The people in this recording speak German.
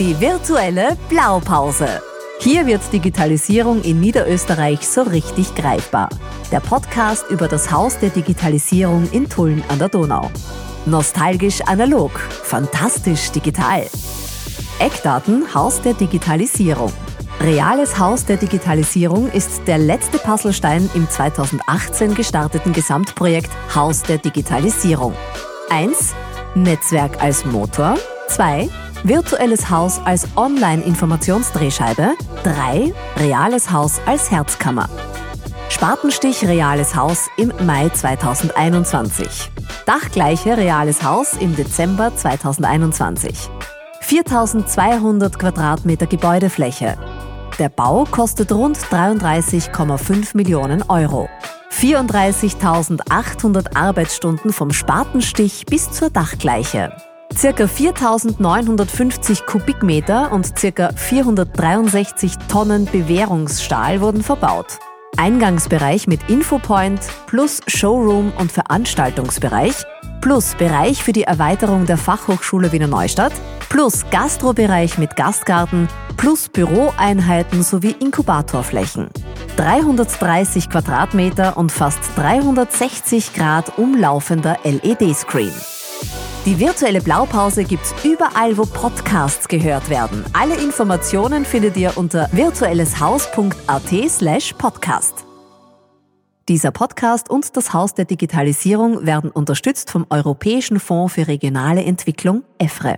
Die virtuelle Blaupause. Hier wird Digitalisierung in Niederösterreich so richtig greifbar. Der Podcast über das Haus der Digitalisierung in Tulln an der Donau. Nostalgisch analog, fantastisch digital. Eckdaten Haus der Digitalisierung. Reales Haus der Digitalisierung ist der letzte Puzzlestein im 2018 gestarteten Gesamtprojekt Haus der Digitalisierung. 1. Netzwerk als Motor. 2. Virtuelles Haus als Online-Informationsdrehscheibe. 3. Reales Haus als Herzkammer. Spatenstich Reales Haus im Mai 2021. Dachgleiche Reales Haus im Dezember 2021. 4200 Quadratmeter Gebäudefläche. Der Bau kostet rund 33,5 Millionen Euro. 34.800 Arbeitsstunden vom Spatenstich bis zur Dachgleiche. Circa 4.950 Kubikmeter und circa 463 Tonnen Bewährungsstahl wurden verbaut. Eingangsbereich mit Infopoint plus Showroom und Veranstaltungsbereich plus Bereich für die Erweiterung der Fachhochschule Wiener Neustadt plus Gastrobereich mit Gastgarten plus Büroeinheiten sowie Inkubatorflächen. 330 Quadratmeter und fast 360 Grad umlaufender LED-Screen. Die virtuelle Blaupause gibt's überall, wo Podcasts gehört werden. Alle Informationen findet ihr unter virtuelleshaus.at slash podcast. Dieser Podcast und das Haus der Digitalisierung werden unterstützt vom Europäischen Fonds für regionale Entwicklung EFRE.